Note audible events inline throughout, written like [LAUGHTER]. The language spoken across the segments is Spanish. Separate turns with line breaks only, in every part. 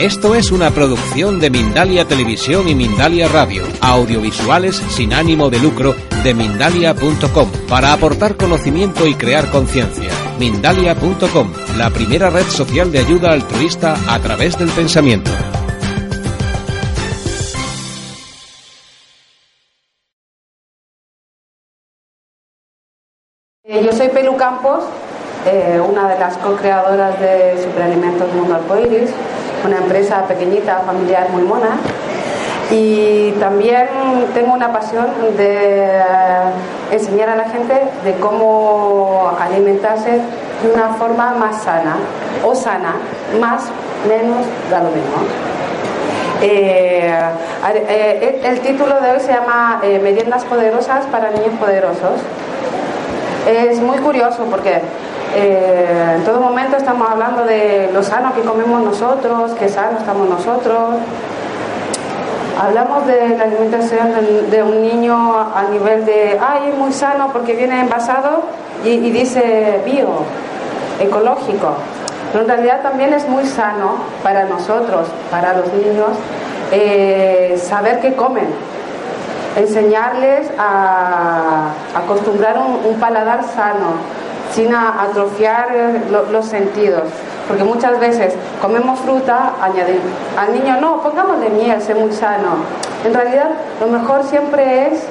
Esto es una producción de Mindalia Televisión y Mindalia Radio, audiovisuales sin ánimo de lucro de mindalia.com, para aportar conocimiento y crear conciencia. Mindalia.com, la primera red social de ayuda altruista a través del pensamiento.
Eh, Yo soy Pelu Campos, eh, una de las co-creadoras de Superalimentos Mundo Arcoiris, una empresa pequeñita, familiar, muy mona. Y también tengo una pasión de enseñar a la gente de cómo alimentarse de una forma más sana o sana, más, menos, da lo mismo. Eh, eh, el título de hoy se llama eh, Meriendas Poderosas para Niños Poderosos. Es muy curioso porque eh, en todo momento estamos hablando de lo sano que comemos nosotros, qué sano estamos nosotros. Hablamos de la alimentación de, un niño a nivel de, ay, es muy sano porque viene envasado y, dice bio, ecológico. Pero en realidad también es muy sano para nosotros, para los niños, eh, saber qué comen, enseñarles a acostumbrar un paladar sano, sin atrofiar eh, lo- los sentidos. Porque muchas veces comemos fruta, añadir al niño, no, pongámosle miel, sé muy sano. En realidad, lo mejor siempre es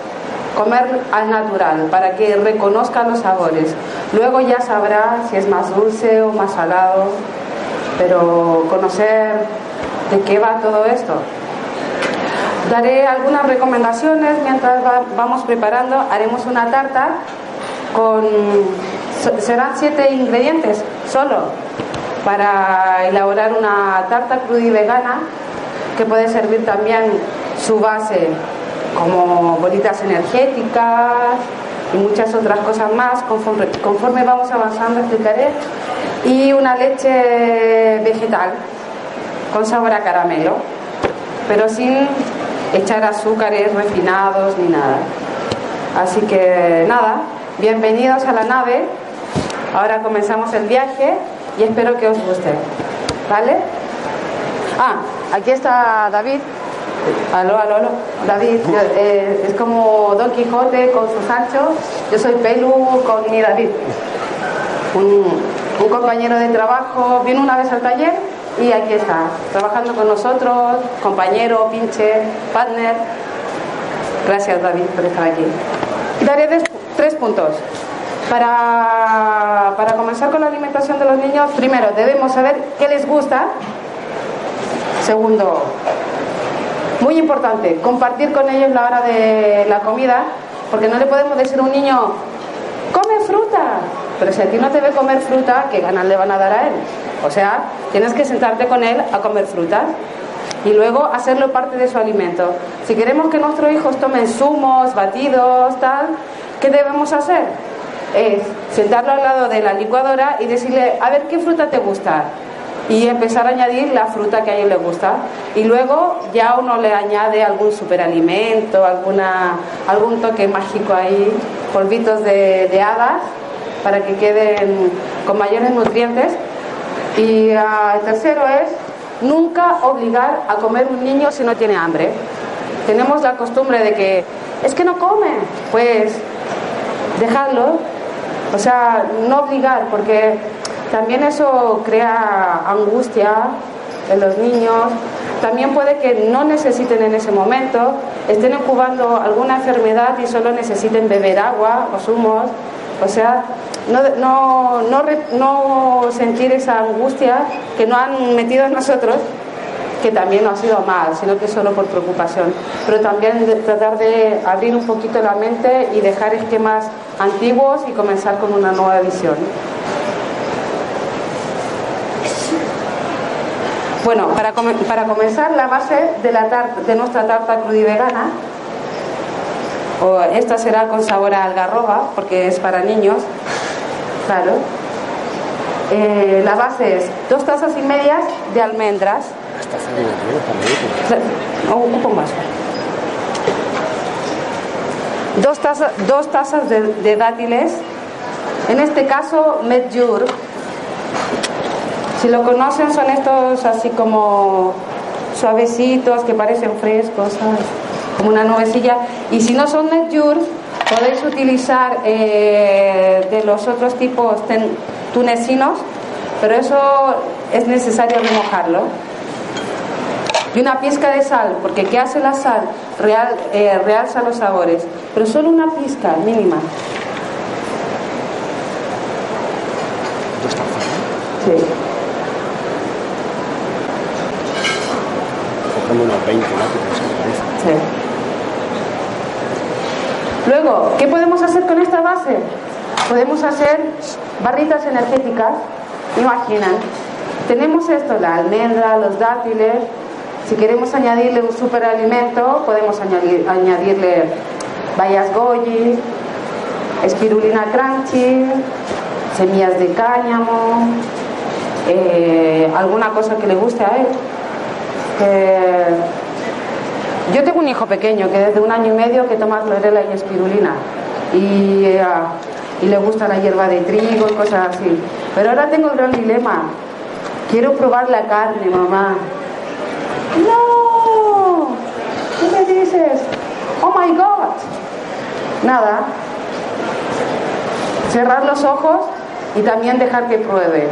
comer al natural, para que reconozca los sabores. Luego ya sabrá si es más dulce o más salado, pero conocer de qué va todo esto. Daré algunas recomendaciones mientras va- vamos preparando. Haremos una tarta con. Serán siete ingredientes solo para elaborar una tarta cruda y vegana que puede servir también su base como bolitas energéticas y muchas otras cosas más. Conforme, conforme vamos avanzando explicaré. Y una leche vegetal con sabor a caramelo, pero sin echar azúcares refinados ni nada. Así que nada, bienvenidos a la nave. Ahora comenzamos el viaje y espero que os guste. ¿Vale? Ah, aquí está David. Aló, aló, aló. David, yo, eh, es como Don Quijote con sus anchos. Yo soy Pelu con mi David. Un, un compañero de trabajo vino una vez al taller y aquí está, trabajando con nosotros, compañero, pinche, partner. Gracias David por estar aquí. Daré tres puntos. Para, para comenzar con la alimentación de los niños, primero debemos saber qué les gusta. Segundo, muy importante, compartir con ellos la hora de la comida, porque no le podemos decir a un niño, come fruta, pero si a ti no te ve comer fruta, ¿qué ganas le van a dar a él? O sea, tienes que sentarte con él a comer frutas y luego hacerlo parte de su alimento. Si queremos que nuestros hijos tomen zumos, batidos, tal, ¿qué debemos hacer? Es sentarlo al lado de la licuadora y decirle, a ver, ¿qué fruta te gusta? y empezar a añadir la fruta que a ellos les gusta. Y luego ya uno le añade algún superalimento, alguna, algún toque mágico ahí, polvitos de, hadas, para que queden con mayores nutrientes. Y ah, el tercero es nunca obligar a comer un niño si no tiene hambre. Tenemos la costumbre de que es que no come, pues dejarlo, o sea, no obligar, porque también eso crea angustia en los niños. También puede que no necesiten en ese momento, estén incubando alguna enfermedad y solo necesiten beber agua o zumos. O sea, no, no, no, no sentir esa angustia que no han metido en nosotros, que también no ha sido mal, sino que solo por preocupación. Pero también tratar de abrir un poquito la mente y dejar esquemas antiguos y comenzar con una nueva visión. Bueno, para, para comenzar, la base de, la tarta, de nuestra tarta cruda y vegana, o esta será con sabor a algarroba, porque es para niños, claro. Eh, la base es dos tazas y medias de almendras. Claro, o un poco más. Dos tazas, dos tazas de, dátiles, en este caso medjool, Si lo conocen son estos así como suavecitos que parecen frescos, como una nubecilla. Y si no son Netjur, podéis utilizar eh, de los otros tipos tunecinos, pero eso es necesario remojarlo. Y una pizca de sal, porque ¿qué hace la sal? Real, eh, realza los sabores, pero solo una pizca mínima. Sí.
unos 20
Sí. Luego, ¿qué podemos hacer con esta base? Podemos hacer barritas energéticas. Imaginan, tenemos esto, la almendra, los dátiles. Si queremos añadirle un superalimento, podemos añadir, añadirle bayas goji, espirulina crunchy, semillas de cáñamo, eh, alguna cosa que le guste a él. yo tengo un hijo pequeño que desde un año y medio que toma clorela y espirulina y, eh, y le gusta la hierba de trigo y cosas así. Pero ahora tengo el gran dilema. Quiero probar la carne, mamá. No, ¿qué me dices? Oh my God. Nada. Cerrar los ojos y también dejar que pruebe.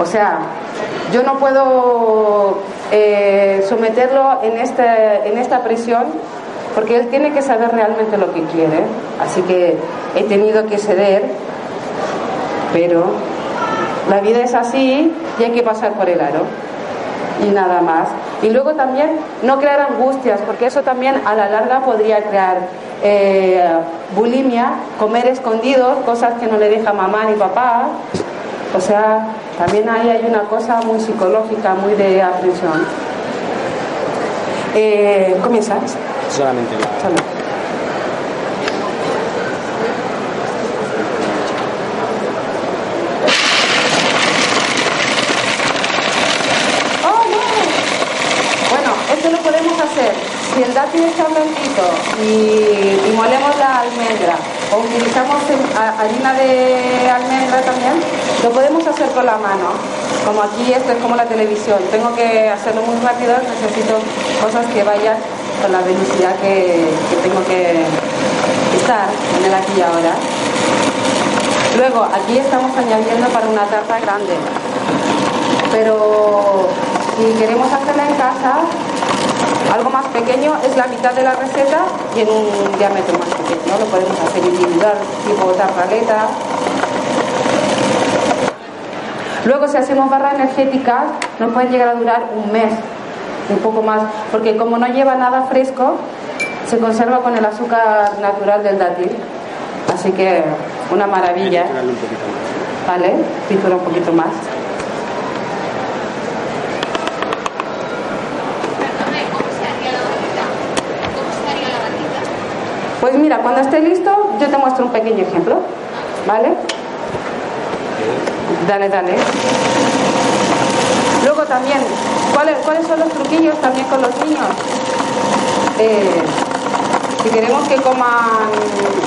O sea, yo no puedo eh, someterlo en, este, en esta presión porque él tiene que saber realmente lo que quiere. Así que he tenido que ceder, pero la vida es así y hay que pasar por el aro. Y nada más. Y luego también no crear angustias, porque eso también a la larga podría crear eh, bulimia, comer escondidos, cosas que no le deja mamá ni papá, o sea, también ahí hay una cosa muy psicológica, muy de aprensión. Eh, ¿Comienzas?
Solamente la...
blandito y, molemos la almendra o utilizamos harina de almendra también, lo podemos hacer con la mano. Como aquí esto es como la televisión, tengo que hacerlo muy rápido, necesito cosas que vayan con la velocidad que, tengo que estar en el aquí y ahora. Luego, aquí estamos añadiendo para una tarta grande, pero si queremos hacerla en casa, algo más pequeño es la mitad de la receta y en un diámetro más pequeño. Lo podemos hacer individual, tipo tarraleta. Luego, si hacemos barras energéticas, nos pueden llegar a durar un mes, un poco más, porque como no lleva nada fresco, se conserva con el azúcar natural del dátil. Así que una maravilla. Vale, pintura un poquito más. Pues mira, cuando esté listo, yo te muestro un pequeño ejemplo. ¿Vale? Dale, dale. Luego también, ¿cuáles, son los truquillos también con los niños? Eh, si queremos que coman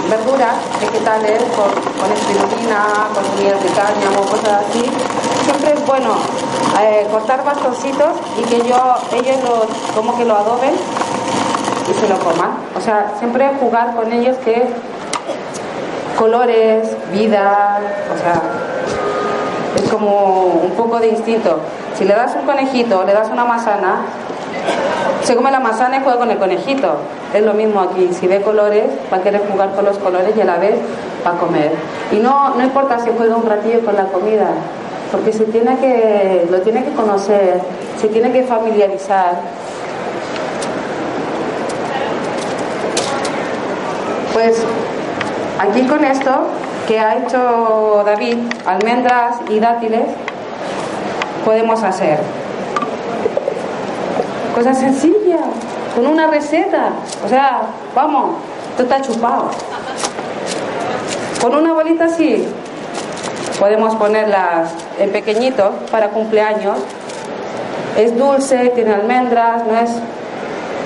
verduras vegetales con, con espirulina, con miel de cáñamo, cosas así, siempre es bueno eh, cortar bastoncitos y que yo, ellos como que lo adoben y se lo coman. O sea, siempre jugar con ellos que colores, vida, o sea, es como un poco de instinto. Si le das un conejito le das una manzana, se come la manzana y juega con el conejito. Es lo mismo aquí. Si ve colores, va a querer jugar con los colores y a la vez va a comer. Y no, no importa si juega un ratillo con la comida, porque se tiene que, lo tiene que conocer, se tiene que familiarizar. Pues aquí con esto que ha hecho David, almendras y dátiles, podemos hacer cosas sencillas, con una receta. O sea, vamos, esto está chupado. Con una bolita así, podemos ponerlas en pequeñitos para cumpleaños. Es dulce, tiene almendras, no es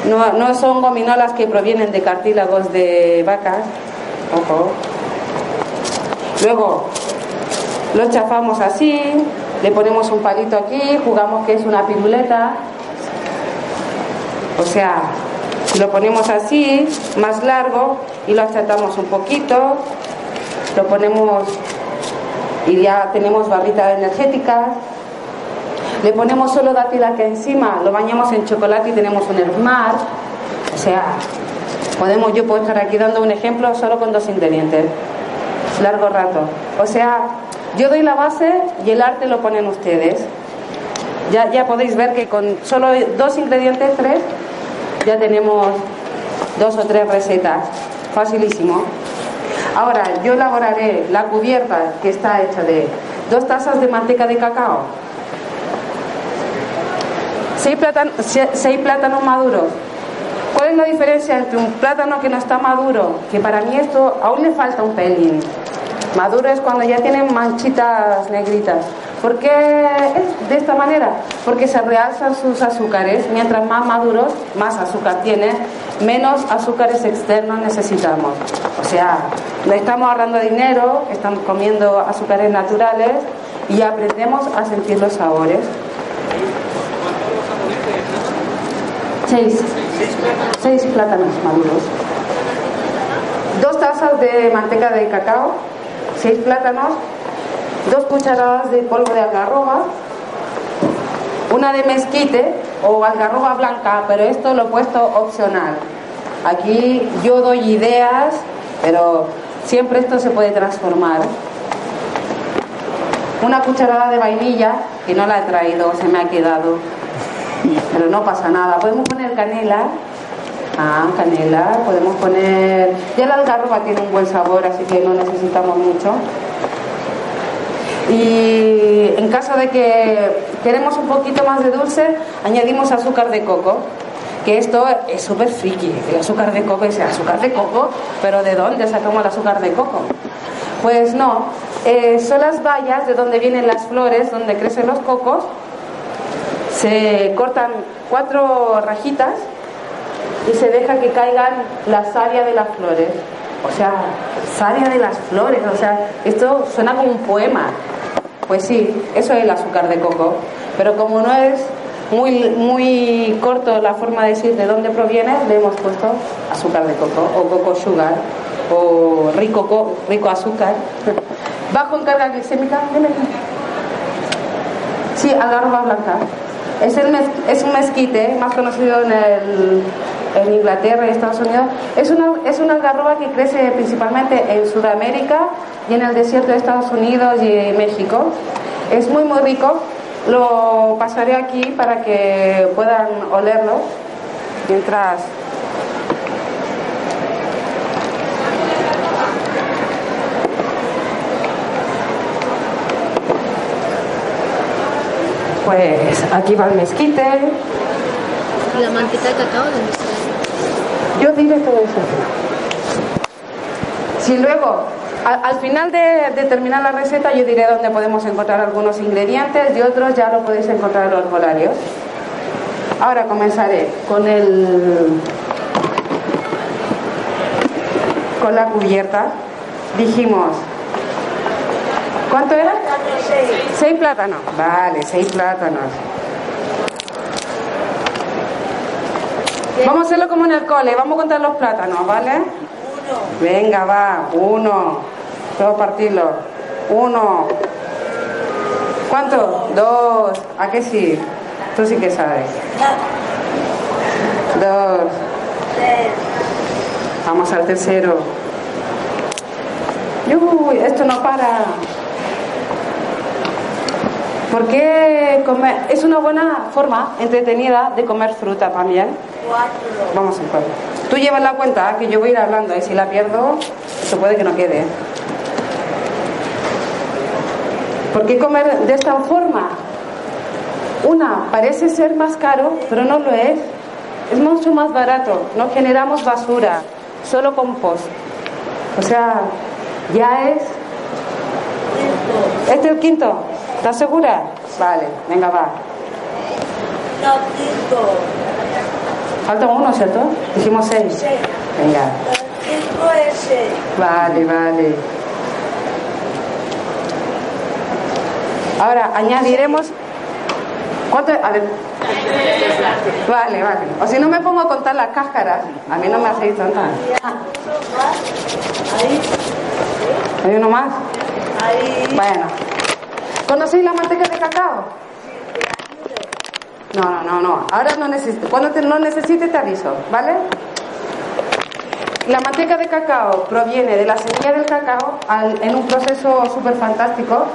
no, no son gominolas que provienen de cartílagos de vacas. Ojo. Luego, lo chafamos así, le ponemos un palito aquí, jugamos que es una piruleta. O sea, lo ponemos así, más largo, y lo achatamos un poquito, lo ponemos y ya tenemos barritas energéticas. Le ponemos solo aquí encima, lo bañamos en chocolate y tenemos un hermar. O sea, podemos, yo puedo estar aquí dando un ejemplo solo con dos ingredientes. Largo rato. O sea, yo doy la base y el arte lo ponen ustedes. Ya, ya podéis ver que con solo dos ingredientes, tres, ya tenemos dos o tres recetas. Facilísimo. Ahora, yo elaboraré la cubierta que está hecha de dos tazas de manteca de cacao, seis, seis plátanos maduros. ¿Cuál es la diferencia entre un plátano que no está maduro? Que para mí esto aún le falta un pelín. Maduro es cuando ya tienen manchitas negritas. ¿Por qué es de esta manera? Porque se realzan sus azúcares. Mientras más maduros, más azúcar tiene, menos azúcares externos necesitamos. O sea, le estamos ahorrando dinero, estamos comiendo azúcares naturales y aprendemos a sentir los sabores. Seis. Seis plátanos maduros. Dos tazas de manteca de cacao. Seis plátanos dos cucharadas de polvo de algarroba, una de mezquite o algarroba blanca, pero esto lo he puesto opcional. Aquí yo doy ideas, pero siempre esto se puede transformar. Una cucharada de vainilla, que no la he traído, se me ha quedado, pero no pasa nada. Podemos poner canela, ah, canela, podemos poner... Ya la algarroba tiene un buen sabor, así que no necesitamos mucho. Y en caso de que queremos un poquito más de dulce, añadimos azúcar de coco. Que esto es súper friki. El azúcar de coco es azúcar de coco, pero ¿de dónde sacamos el azúcar de coco? Pues no, eh, son las bayas de donde vienen las flores, donde crecen los cocos. Se cortan cuatro rajitas y se deja que caigan la savia de las flores. O sea, savia de las flores, o sea, esto suena como un poema. Pues sí, eso es el azúcar de coco. Pero como no es muy, muy corto la forma de decir de dónde proviene, le hemos puesto azúcar de coco o coco sugar o rico, rico azúcar. Bajo en carga glicémica, Sí, algarroba blanca. Es, el es un mezquite, más conocido en, el, en Inglaterra y Estados Unidos. Es una, es una algarroba que crece principalmente en Sudamérica y en el desierto de Estados Unidos y México. Es muy, muy rico. Lo pasaré aquí para que puedan olerlo mientras Pues aquí va el mezquite.
¿Y la manteca de cacao dónde está?
Yo diré todo eso. Si luego al, final de, terminar la receta yo diré dónde podemos encontrar algunos ingredientes y otros ya lo podéis encontrar en los volarios. Ahora comenzaré con el con la cubierta. Dijimos ¿Cuánto era? Seis. plátanos. Vale, seis plátanos. Vamos a hacerlo como en el cole. Vamos a contar los plátanos, ¿vale? Venga, va. Uno. Todo partirlo. Uno. ¿Cuánto? Dos. ¿A qué sí? Tú sí que sabes. Dos. Vamos al tercero. Uy, esto no para. Porque comer es una buena forma entretenida de comer fruta también. Vamos a ver. Tú llevas la cuenta que yo voy a ir hablando y si la pierdo, eso puede que no quede. ¿Por qué comer de esta forma? Una, parece ser más caro, pero no lo es. Es mucho más barato. No generamos basura, solo compost. O sea, ya es. ¿Este es el quinto? ¿Estás segura? Vale, venga, va.
No, cinco.
Falta uno, ¿cierto? Dijimos seis. Sí. Venga.
Cinco es seis.
Vale, vale. Ahora añadiremos. ¿Cuánto? A ver. Vale, vale. O si no me pongo a contar las cáscaras, a mí no me hacéis tanta. ¿Hay uno más? Bueno. ¿Conocéis la manteca de cacao? No, no, no, no. Ahora no necesito. Cuando no necesites te aviso, ¿vale? La manteca de cacao proviene de la semilla del cacao en un proceso súper fantástico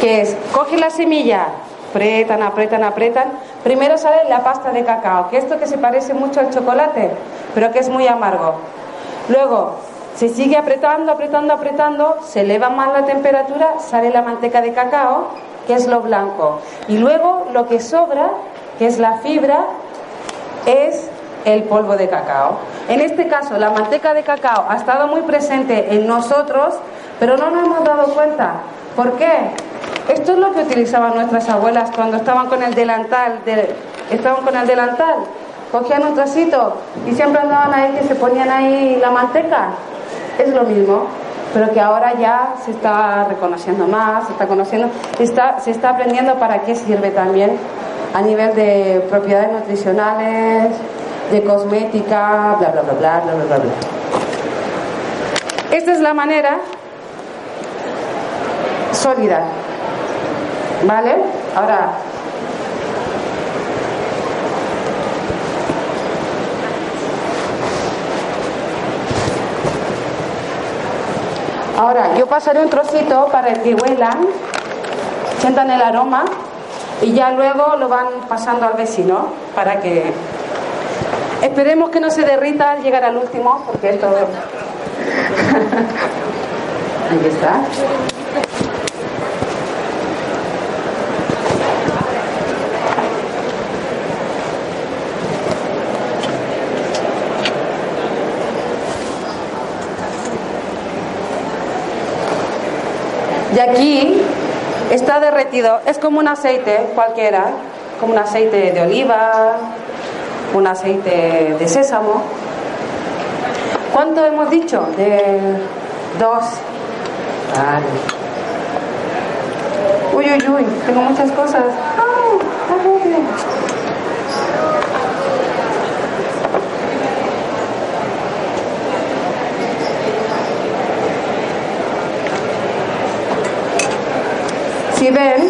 que es, coge la semilla, apretan, apretan, apretan, primero sale la pasta de cacao, que esto que se parece mucho al chocolate, pero que es muy amargo. Luego se sigue apretando, apretando, apretando, se eleva más la temperatura, sale la manteca de cacao, que es lo blanco. Y luego lo que sobra, que es la fibra, es el polvo de cacao. En este caso, la manteca de cacao ha estado muy presente en nosotros, pero no nos hemos dado cuenta. ¿Por qué? Esto es lo que utilizaban nuestras abuelas cuando estaban con el delantal, estaban con el delantal, cogían un trocito y siempre andaban ahí que se ponían ahí la manteca. Es lo mismo, pero que ahora ya se está reconociendo más, se está conociendo, se está aprendiendo para qué sirve también a nivel de propiedades nutricionales, de cosmética, bla, bla, bla, bla, bla, bla, bla. Esta es la manera sólida. ¿Vale? Ahora, Ahora, yo pasaré un trocito para que huelan, sientan el aroma y ya luego lo van pasando al vecino para que Esperemos que no se derrita al llegar al último, porque esto. [LAUGHS] Ahí está. Y aquí está derretido, es como un aceite cualquiera, como un aceite de oliva, un aceite de sésamo. ¿Cuánto hemos dicho? De dos. Vale. Uy, uy, uy, tengo muchas cosas. Ven,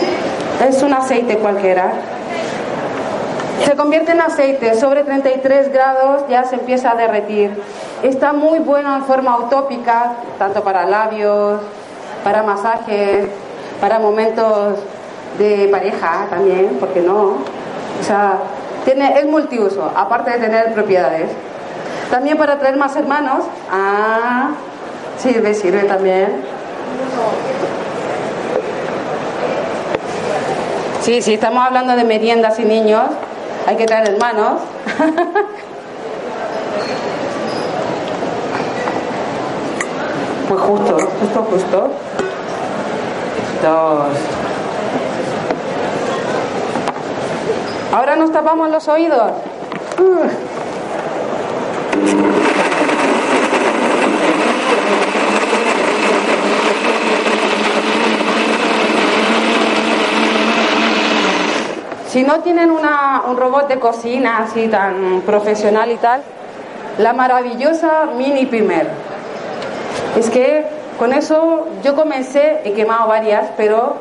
es un aceite cualquiera se convierte en aceite, sobre 33 grados ya se empieza a derretir. Está muy bueno en forma utópica, tanto para labios, para masajes, para momentos de pareja también, porque no? O sea, tiene, es multiuso, aparte de tener propiedades. También para traer más hermanos. Ah, sirve, sirve también. Sí, sí, estamos hablando de meriendas y niños hay que traer hermanos. [LAUGHS] pues justo, justo, justo. Dos. Ahora nos tapamos los oídos. Si no tienen un robot de cocina así tan profesional y tal, la maravillosa Mini Primer. Es que con eso yo comencé, he quemado varias, pero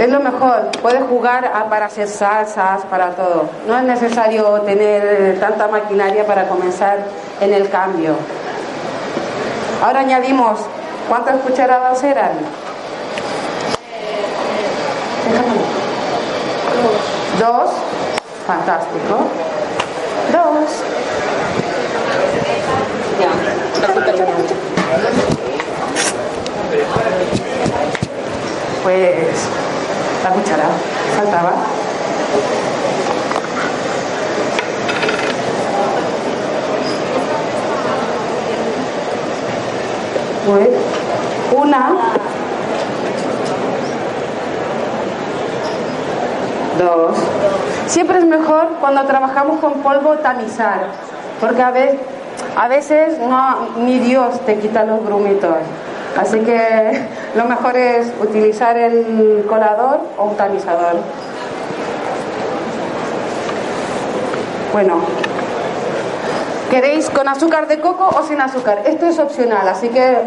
es lo mejor. Puedes jugar para hacer salsas, para todo. No es necesario tener tanta maquinaria para comenzar en el cambio. Ahora añadimos, ¿cuántas cucharadas eran? Dos. Fantástico. Dos. Ya, Pues la cuchara faltaba. Pues una dos. Siempre es mejor cuando trabajamos con polvo tamizar, porque a veces, a veces no, ni Dios te quita los grumitos. Así que lo mejor es utilizar el colador o un tamizador. Bueno, ¿queréis con azúcar de coco o sin azúcar? Esto es opcional, así que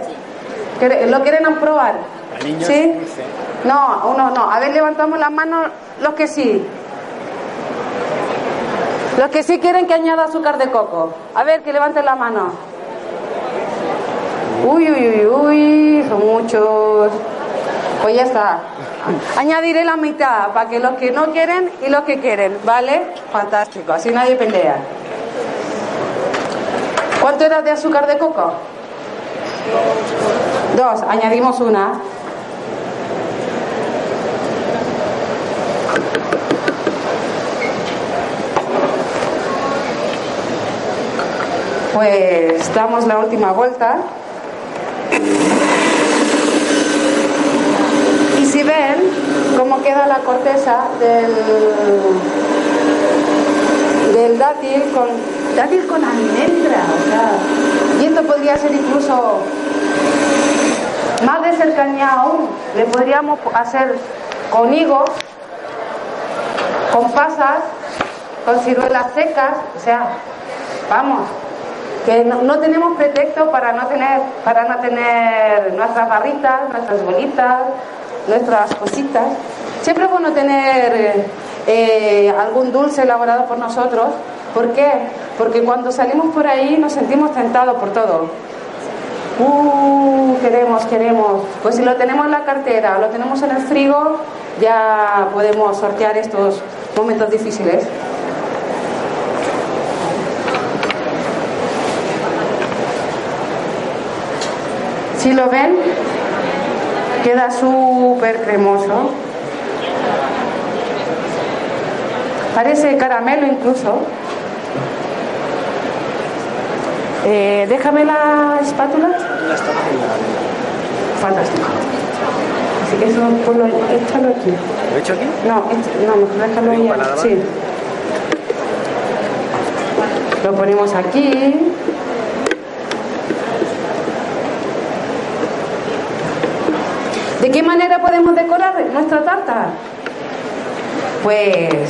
¿lo quieren probar? ¿Sí? No, uno no. A ver, levantamos las manos los que sí. Los que sí quieren que añada azúcar de coco. A ver, que levanten la mano. Uy, uy, uy, uy, son muchos. Pues ya está. Añadiré la mitad para que los que no quieren y los que quieren, ¿vale? Fantástico, así nadie pelea. ¿Cuánto era de azúcar de coco? Dos, añadimos una. Pues damos la última vuelta. Y si ven cómo queda la corteza del, del dátil con dátil con almendra, o sea, y esto podría ser incluso más de cercanía aún, le podríamos hacer con higos, con pasas, con ciruelas secas, o sea, vamos, que no, tenemos pretexto para no tener para no tener nuestras barritas, nuestras bolitas, nuestras cositas. Siempre es bueno tener eh, eh, algún dulce elaborado por nosotros. ¿Por qué? Porque cuando salimos por ahí nos sentimos tentados por todo. Uh, queremos, queremos. Pues si lo tenemos en la cartera, lo tenemos en el frigo, ya podemos sortear estos momentos difíciles. Si lo ven, queda súper cremoso. Parece caramelo incluso. Eh, déjame la espátula. Fantástico. Así que eso, ponlo, échalo aquí.
¿Lo he hecho aquí?
No, no, mejor déjalo ahí. Sí. Lo ponemos aquí. ¿De qué manera podemos decorar nuestra tarta? Pues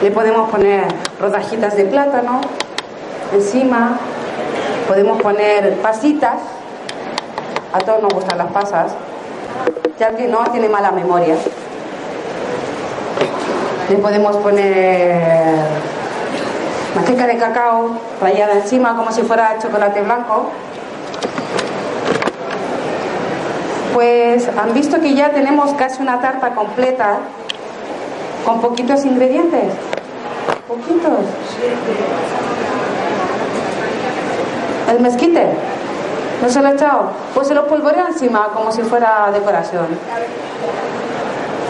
le podemos poner rodajitas de plátano encima, podemos poner pasitas, a todos nos gustan las pasas, ya que no tiene mala memoria. Le podemos poner manteca de cacao rallada encima como si fuera chocolate blanco. Pues han visto que ya tenemos casi una tarta completa con poquitos ingredientes. Poquitos. El mezquite. ¿No se lo he echado? Pues se lo polvorea encima como si fuera decoración.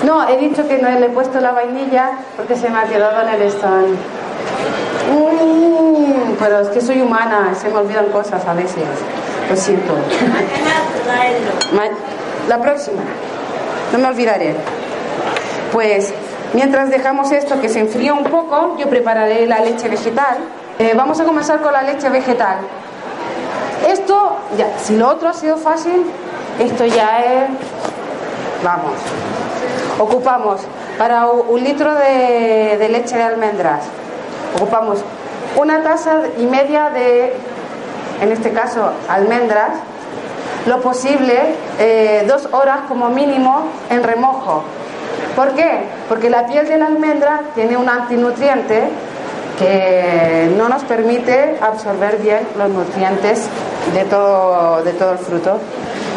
No, he dicho que no le he puesto la vainilla porque se me ha quedado en el stand. Mm, pero es que soy humana, se me olvidan cosas a veces. Lo siento. [LAUGHS] La próxima. No me olvidaré. Pues mientras dejamos esto que se enfría un poco, yo prepararé la leche vegetal. Eh, vamos a comenzar con la leche vegetal. Esto, ya, si lo otro ha sido fácil, esto ya es. Vamos. Ocupamos para un litro de, de leche de almendras, ocupamos una taza y media de, en este caso, almendras lo posible eh, dos horas como mínimo en remojo. ¿Por qué? Porque la piel de la almendra tiene un antinutriente que no nos permite absorber bien los nutrientes de todo, de todo el fruto.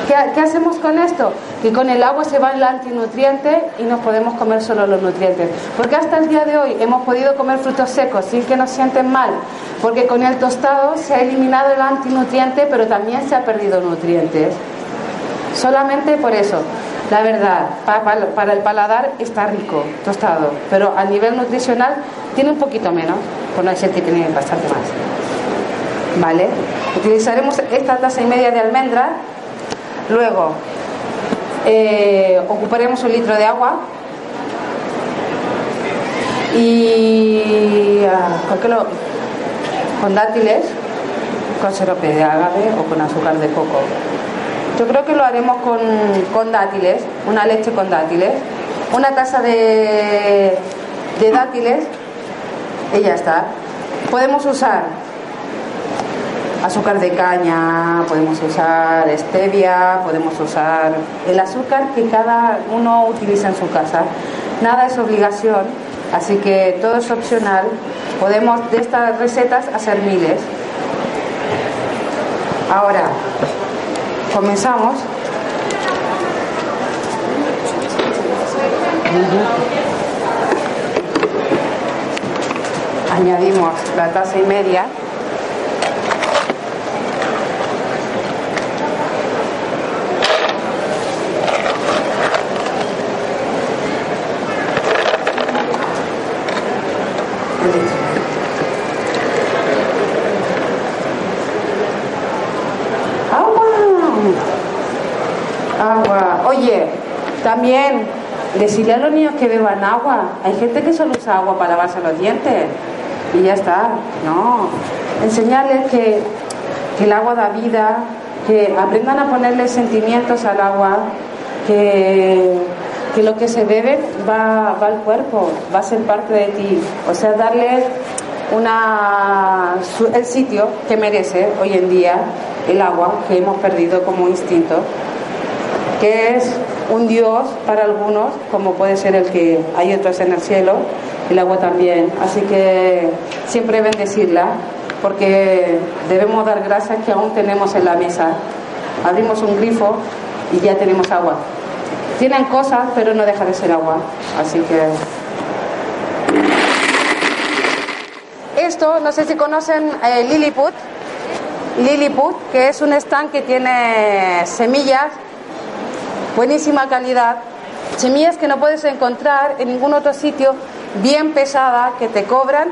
¿Qué, hacemos con esto? Que con el agua se va el antinutriente y nos podemos comer solo los nutrientes. Porque hasta el día de hoy hemos podido comer frutos secos sin que nos sienten mal. Porque con el tostado se ha eliminado el antinutriente, pero también se ha perdido nutrientes. Solamente por eso. La verdad, para, el paladar está rico, tostado, pero a nivel nutricional tiene un poquito menos, por no decir que tiene bastante más. ¿Vale? Utilizaremos esta taza y media de almendra Luego, eh, ocuparemos un litro de agua y uh, con dátiles, con sirope de agave o con azúcar de coco. Yo creo que lo haremos con, con dátiles, una leche con dátiles, una taza de, de dátiles y ya está. Podemos usar azúcar de caña, podemos usar stevia, podemos usar el azúcar que cada uno utiliza en su casa. Nada es obligación, así que todo es opcional. Podemos de estas recetas hacer miles. Ahora, comenzamos. Añadimos la taza y media. También decirle a los niños que beban agua. Hay gente que solo usa agua para lavarse los dientes y ya está. No. Enseñarles que, el agua da vida, que aprendan a ponerle sentimientos al agua, que, lo que se bebe va, al cuerpo, va a ser parte de ti. O sea, darle una, el sitio que merece hoy en día el agua que hemos perdido como instinto que es un Dios para algunos, como puede ser el que hay otros en el cielo, el agua también. Así que siempre bendecirla, porque debemos dar gracias que aún tenemos en la mesa. Abrimos un grifo y ya tenemos agua. Tienen cosas, pero no deja de ser agua. Así que. Esto, no sé si conocen eh, Lilliput. Lilliput, que es un stand que tiene semillas buenísima calidad, semillas que no puedes encontrar en ningún otro sitio, bien pesada, que te cobran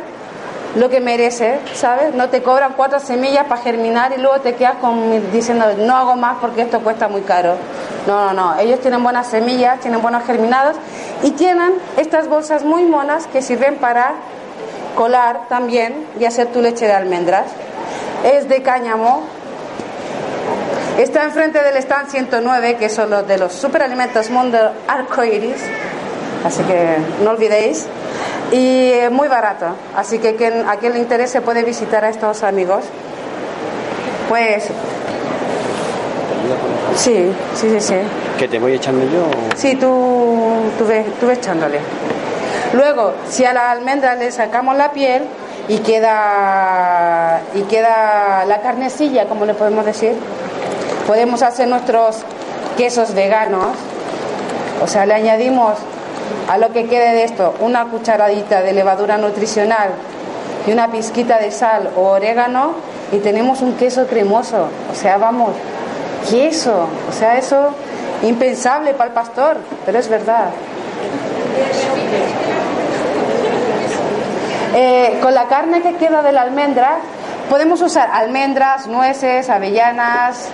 lo que merece, ¿sabes? No te cobran cuatro semillas para germinar y luego te quedas con, diciendo no hago más porque esto cuesta muy caro. No, no, no. Ellos tienen buenas semillas, tienen buenos germinados y tienen estas bolsas muy monas que sirven para colar también y hacer tu leche de almendras. Es de cáñamo, Está enfrente del stand 109, que son los de los superalimentos Mundo Arcoiris. Así que no olvidéis. Y muy barato. Así que quien, a quien le interese puede visitar a estos amigos. Pues. Sí, sí, sí, sí.
¿Que te voy echando yo?
Sí, tú, tú, ves, tú ves echándole. Luego, si a la almendra le sacamos la piel y queda, y queda la carnecilla, como le podemos decir, Podemos hacer nuestros quesos veganos, o sea, le añadimos a lo que quede de esto una cucharadita de levadura nutricional y una pizquita de sal o orégano y tenemos un queso cremoso. O sea, vamos, queso, o sea, eso impensable para el pastor, pero es verdad. Eh, con la carne que queda de la almendra, podemos usar almendras, nueces, avellanas,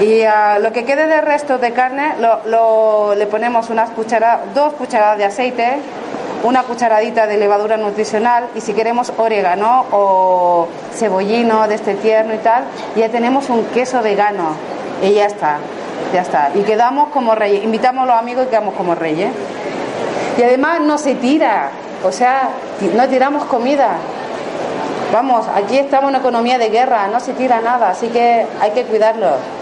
y a lo que quede de resto de carne lo, le ponemos unas cucharadas, dos cucharadas de aceite, una cucharadita de levadura nutricional y si queremos orégano o cebollino de este tierno y tal, ya tenemos un queso vegano y ya está, ya está. Y quedamos como reyes, invitamos a los amigos y quedamos como reyes. Y además no se tira, o sea, no tiramos comida. Vamos, aquí estamos en una economía de guerra, no se tira nada, así que hay que cuidarlo.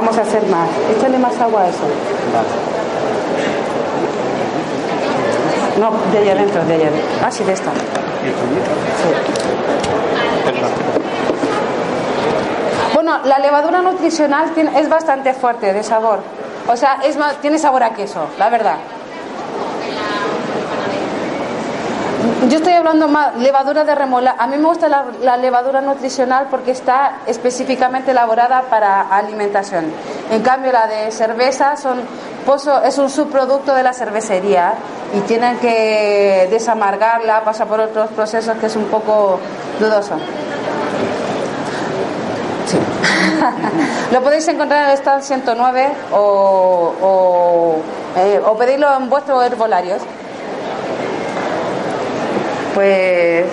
Vamos a hacer más. Échale más agua a eso. No, de allá adentro, de allá adentro. Ah, sí, de esta. Bueno, la levadura nutricional es bastante fuerte de sabor. O sea, es más, tiene sabor a queso, la verdad. Yo estoy hablando más levadura de remola. A mí me gusta la, levadura nutricional porque está específicamente elaborada para alimentación. En cambio, la de cerveza son es un subproducto de la cervecería y tienen que desamargarla, pasa por otros procesos que es un poco dudoso. Sí. [LAUGHS] Lo podéis encontrar en el stand 109 o, o, eh, o pedirlo en vuestros herbolarios. Pues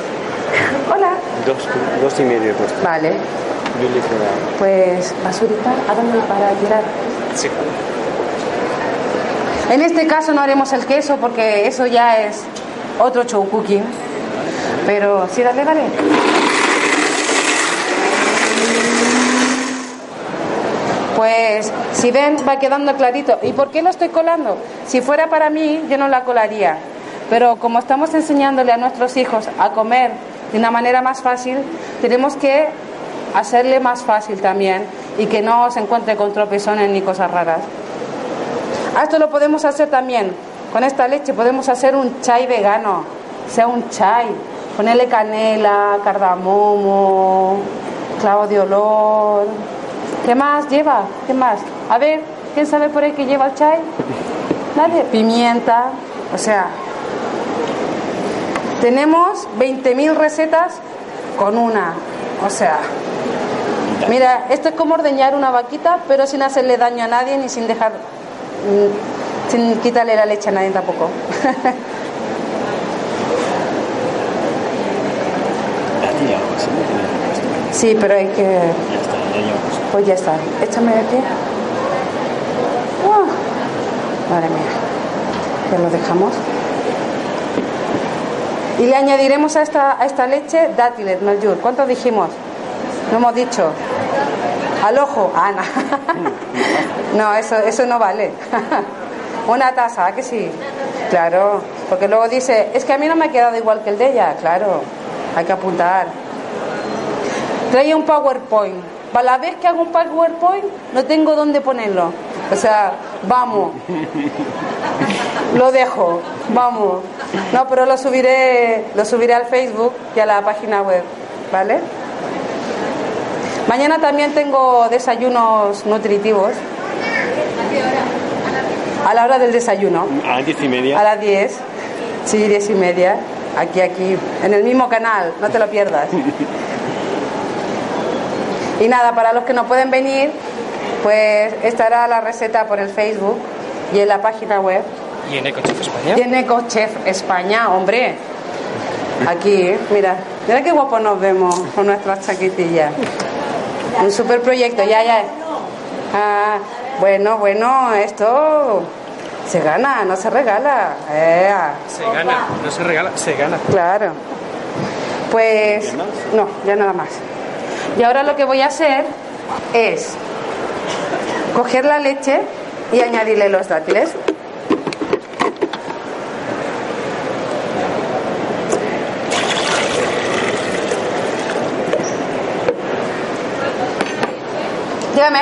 Hola.
Dos, dos y medio cuesta.
Vale. Pues, basurita, ¿a dónde para tirar?
Sí.
En este caso no haremos el queso porque eso ya es otro show cooking. Pero sí, dale, dale. Pues si ven va quedando clarito. ¿Y por qué lo estoy colando? Si fuera para mí yo no la colaría. Pero como estamos enseñándole a nuestros hijos a comer de una manera más fácil, tenemos que hacerle más fácil también y que no se encuentre con tropezones ni cosas raras. Esto lo podemos hacer también. Con esta leche podemos hacer un chai vegano, sea un chai. Ponerle canela, cardamomo, clavo de olor. ¿Qué más lleva? ¿Qué más? A ver, ¿quién sabe por ahí que lleva el chai? Nadie. Pimienta. O sea, tenemos 20.000 recetas con una. O sea, mira, esto es como ordeñar una vaquita, pero sin hacerle daño a nadie ni sin dejar, mm, sin quitarle la leche a nadie tampoco. [LAUGHS] Sí, pero hay que. Pues ya está. Échame de aquí. Madre mía. Ya lo dejamos. Y le añadiremos a esta, a esta leche dátiles, Meljur. ¿Cuánto dijimos? No hemos dicho. Al ojo. Ah, no. [LAUGHS] eso, eso no vale. [LAUGHS] Una taza, que sí? Claro, porque luego dice, es que a mí no me ha quedado igual que el de ella. Claro, hay que apuntar. Trae un PowerPoint. Para la vez que hago un PowerPoint, no tengo dónde ponerlo. O sea, vamos. [LAUGHS] Lo dejo, vamos. No, pero lo subiré, lo subiré al Facebook y a la página web, ¿vale? Mañana también tengo desayunos nutritivos. ¿A la hora del desayuno.
A las diez y media.
A las diez. Sí, diez y media. Aquí, aquí. En el mismo canal. No te lo pierdas. y nada, para los que no pueden venir, pues estará la receta por el Facebook y en la página web.
¿Y en EcoChef España?
Y en EcoChef España, hombre. Aquí, mira, mira qué guapo nos vemos con nuestras chaquetillas. Un super proyecto, ya, ya. Ah, bueno, bueno, esto se gana, no se regala.
Se gana, no se regala, se gana.
Claro. Pues no, ya nada más. Y ahora lo que voy a hacer es coger la leche y añadirle los dátiles. Dígame.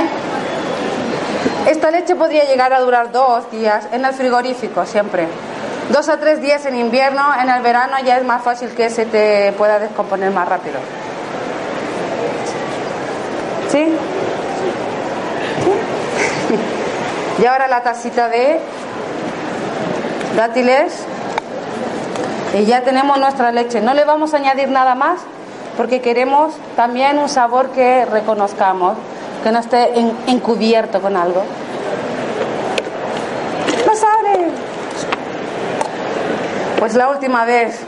Esta leche podría llegar a durar dos días en el frigorífico siempre. Dos a tres días en invierno, en el verano ya es más fácil que se te pueda descomponer más rápido. ¿Sí? Y ahora la tacita de dátiles. Y ya tenemos nuestra leche. No le vamos a añadir nada más porque queremos también un sabor que reconozcamos, que no esté encubierto con algo. ¡No sabe! Pues la última vez.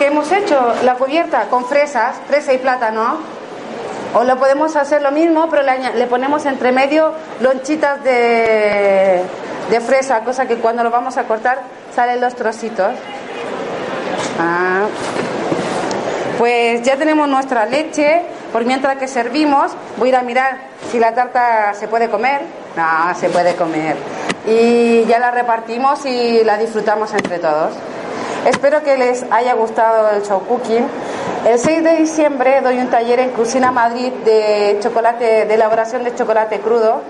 que hemos hecho la cubierta con fresas, fresa y plátano. O lo podemos hacer lo mismo, pero le, ponemos entre medio lonchitas de, de, fresa, cosa que cuando lo vamos a cortar salen los trocitos. Ah. Pues ya tenemos nuestra leche, por mientras que servimos, voy a ir a mirar si la tarta se puede comer. No, se puede comer. Y ya la repartimos y la disfrutamos entre todos. Espero que les haya gustado el show cooking. El 6 de diciembre doy un taller en Cocina Madrid de chocolate, de elaboración de chocolate crudo.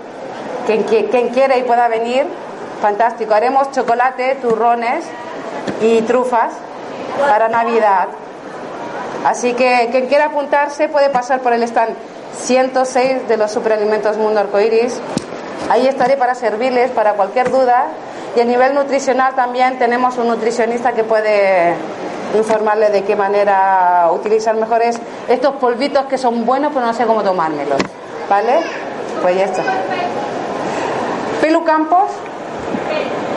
Quien, quien quiera y pueda venir, fantástico. Haremos chocolate, turrones y trufas para Navidad. Así que quien quiera apuntarse puede pasar por el stand. 106 de los superalimentos Mundo Arcoiris. Ahí estaré para servirles para cualquier duda. Y a nivel nutricional también tenemos un nutricionista que puede informarle de qué manera utilizar mejores estos polvitos que son buenos, pero no sé cómo tomármelos. ¿Vale? Pues ya está. Pelucampos.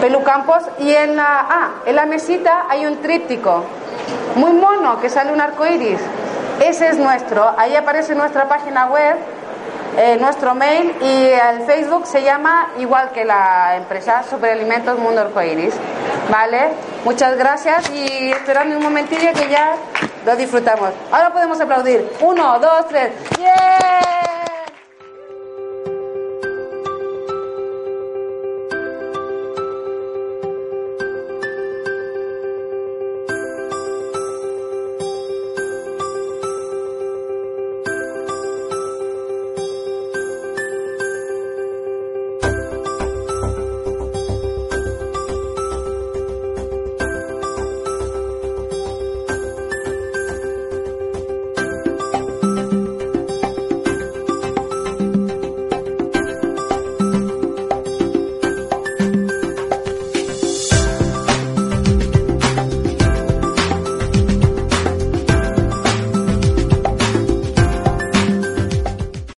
Pelucampos. Y en la, ah, en la mesita hay un tríptico. Muy mono, que sale un arco iris. Ese es nuestro. Ahí aparece nuestra página web, eh, nuestro mail y el Facebook se llama igual que la empresa Superalimentos Mundo Arcoiris. ¿Vale? Muchas gracias y esperando un momentillo que ya lo disfrutamos. Ahora podemos aplaudir. Uno, dos, tres. ¡Yeah!